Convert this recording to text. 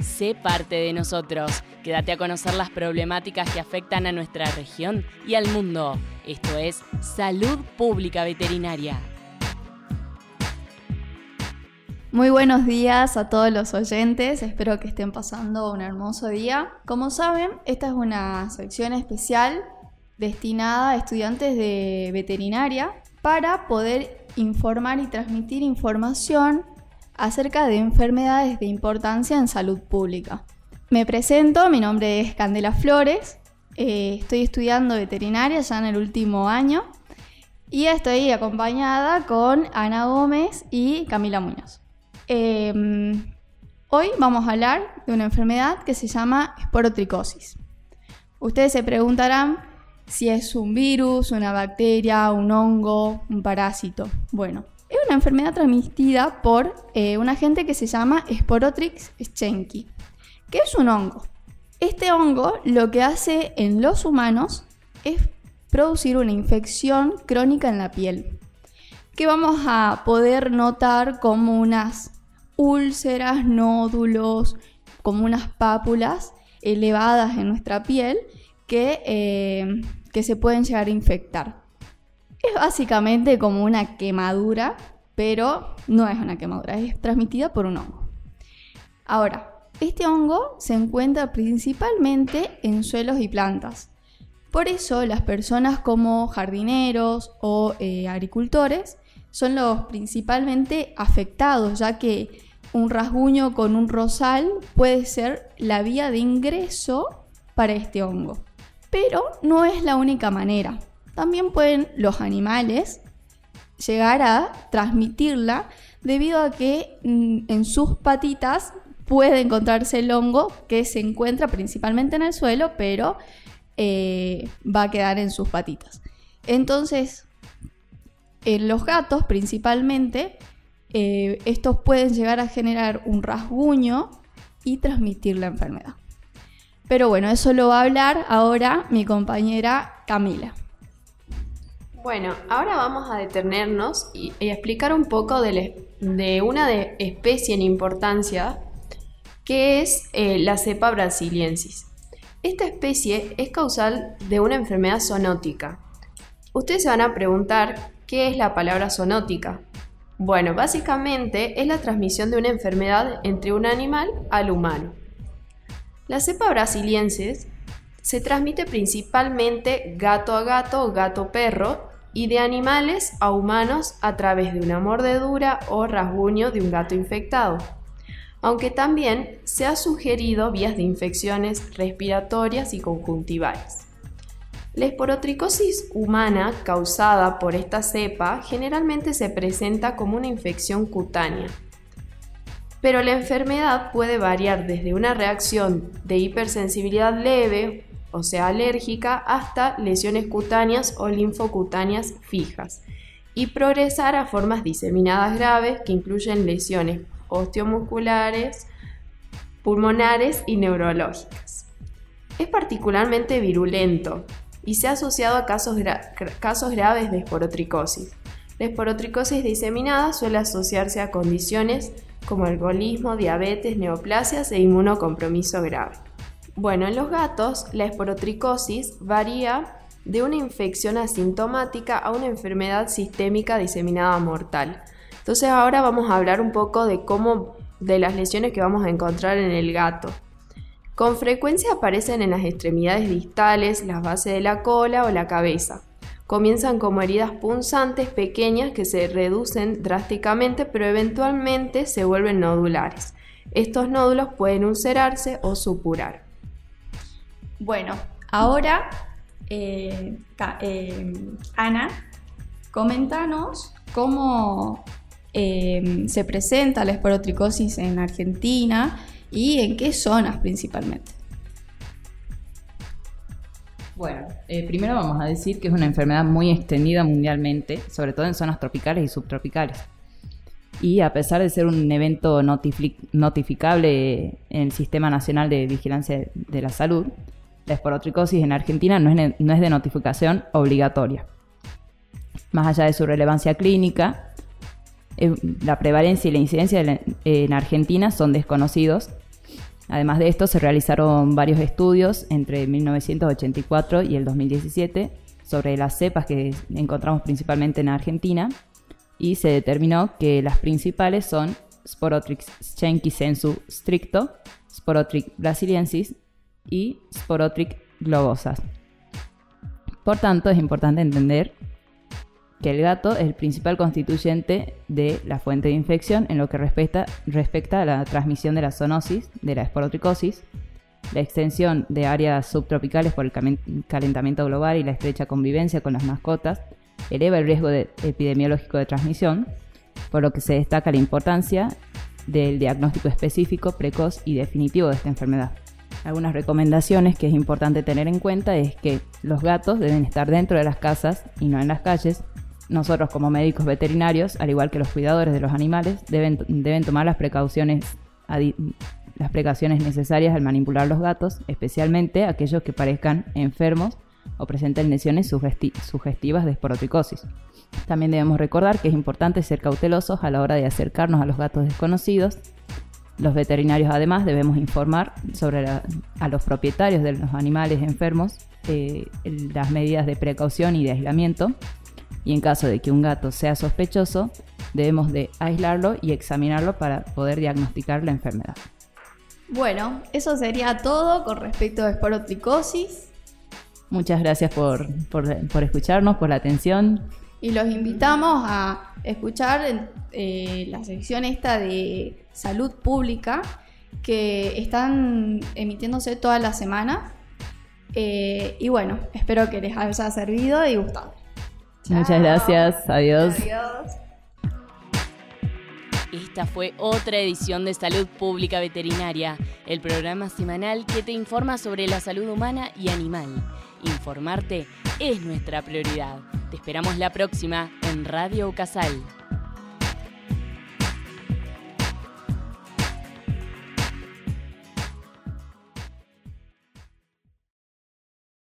sé parte de nosotros. Quédate a conocer las problemáticas que afectan a nuestra región y al mundo. Esto es Salud Pública Veterinaria. Muy buenos días a todos los oyentes, espero que estén pasando un hermoso día. Como saben, esta es una sección especial destinada a estudiantes de veterinaria para poder informar y transmitir información acerca de enfermedades de importancia en salud pública. Me presento, mi nombre es Candela Flores, eh, estoy estudiando veterinaria ya en el último año y estoy acompañada con Ana Gómez y Camila Muñoz. Em, hoy vamos a hablar de una enfermedad que se llama esporotricosis. Ustedes se preguntarán si es un virus, una bacteria, un hongo, un parásito. Bueno, es una enfermedad transmitida por eh, un agente que se llama Sporotrix schenki, que es un hongo. Este hongo lo que hace en los humanos es producir una infección crónica en la piel, que vamos a poder notar como unas úlceras, nódulos, como unas pápulas elevadas en nuestra piel que, eh, que se pueden llegar a infectar. Es básicamente como una quemadura, pero no es una quemadura, es transmitida por un hongo. Ahora, este hongo se encuentra principalmente en suelos y plantas. Por eso las personas como jardineros o eh, agricultores son los principalmente afectados, ya que un rasguño con un rosal puede ser la vía de ingreso para este hongo. Pero no es la única manera. También pueden los animales llegar a transmitirla debido a que mm, en sus patitas puede encontrarse el hongo que se encuentra principalmente en el suelo, pero eh, va a quedar en sus patitas. Entonces, en los gatos principalmente, eh, estos pueden llegar a generar un rasguño y transmitir la enfermedad. Pero bueno, eso lo va a hablar ahora mi compañera Camila. Bueno, ahora vamos a detenernos y, explicar un poco de, una especie en importancia que es eh, la cepa brasiliensis. Esta especie es causal de una enfermedad zoonótica. Ustedes se van a preguntar qué es la palabra zoonótica. Bueno, básicamente es la transmisión de una enfermedad entre un animal al humano. La cepa brasiliensis se transmite principalmente gato a gato gato perro y de animales a humanos a través de una mordedura o rasguño de un gato infectado, aunque también se ha sugerido vías de infecciones respiratorias y conjuntivales. La esporotricosis humana causada por esta cepa generalmente se presenta como una infección cutánea, pero la enfermedad puede variar desde una reacción de hipersensibilidad leve o sea alérgica, hasta lesiones cutáneas o linfocutáneas fijas, y progresar a formas diseminadas graves que incluyen lesiones osteomusculares, pulmonares y neurológicas. Es particularmente virulento y se ha asociado a casos, graves de esporotricosis. La esporotricosis diseminada suele asociarse a condiciones como alcoholismo, diabetes, neoplasias e inmunocompromiso grave. Bueno, en los gatos la esporotricosis varía de una infección asintomática a una enfermedad sistémica diseminada mortal. Entonces ahora vamos a hablar un poco de cómo de las lesiones que vamos a encontrar en el gato. Con frecuencia aparecen en las extremidades distales, las bases de la cola o la cabeza. Comienzan como heridas punzantes pequeñas que se reducen drásticamente pero eventualmente se vuelven nodulares. Estos nódulos pueden ulcerarse o supurar. Bueno, ahora, eh, eh, Ana, coméntanos cómo eh, se presenta la esporotricosis en Argentina y en qué zonas principalmente. Bueno, primero vamos a decir que es una enfermedad muy extendida mundialmente, sobre todo en zonas tropicales y subtropicales. Y a pesar de ser un evento notificable en el Sistema Nacional de Vigilancia de la Salud, la esporotricosis en Argentina no es, de notificación obligatoria. Más allá de su relevancia clínica, eh, la prevalencia y la incidencia en Argentina son desconocidos Además de esto, se realizaron varios estudios entre 1984 y el 2017 sobre las cepas que encontramos principalmente en Argentina y se determinó que las principales son Sporotrix sensu stricto, Sporotrix brasiliensis y Sporotrix globosas. Por tanto, es importante entender que el gato es el principal constituyente de la fuente de infección en lo que respecta, respecta a la transmisión de la zoonosis, de la esporotricosis, la extensión de áreas subtropicales por el calentamiento global y la estrecha convivencia con las mascotas eleva el riesgo epidemiológico de transmisión, por lo que se destaca la importancia del diagnóstico específico, precoz y definitivo de esta enfermedad. Algunas recomendaciones que es importante tener en cuenta es que los gatos deben estar dentro de las casas y no en las calles, nosotros como médicos veterinarios, al igual que los cuidadores de los animales, deben, deben tomar las precauciones, las precauciones necesarias al manipular los gatos, especialmente aquellos que parezcan enfermos o presenten lesiones sugestivas de esporotricosis. También debemos recordar que es importante ser cautelosos a la hora de acercarnos a los gatos desconocidos. Los veterinarios además debemos informar sobre a los propietarios de los animales enfermos eh, las medidas de precaución y de aislamiento y en caso de que un gato sea sospechoso, debemos de aislarlo y examinarlo para poder diagnosticar la enfermedad. Bueno, eso sería todo con respecto a esporotricosis. Muchas gracias por, escucharnos, por la atención. Y los invitamos a escuchar eh, la sección esta de salud pública que están emitiéndose toda la semana. Eh, y bueno, espero que les haya servido y gustado. Muchas gracias. Adiós. Esta fue otra edición de Salud Pública Veterinaria, el programa semanal que te informa sobre la salud humana y animal. Informarte es nuestra prioridad. Te esperamos la próxima en Radio Casal.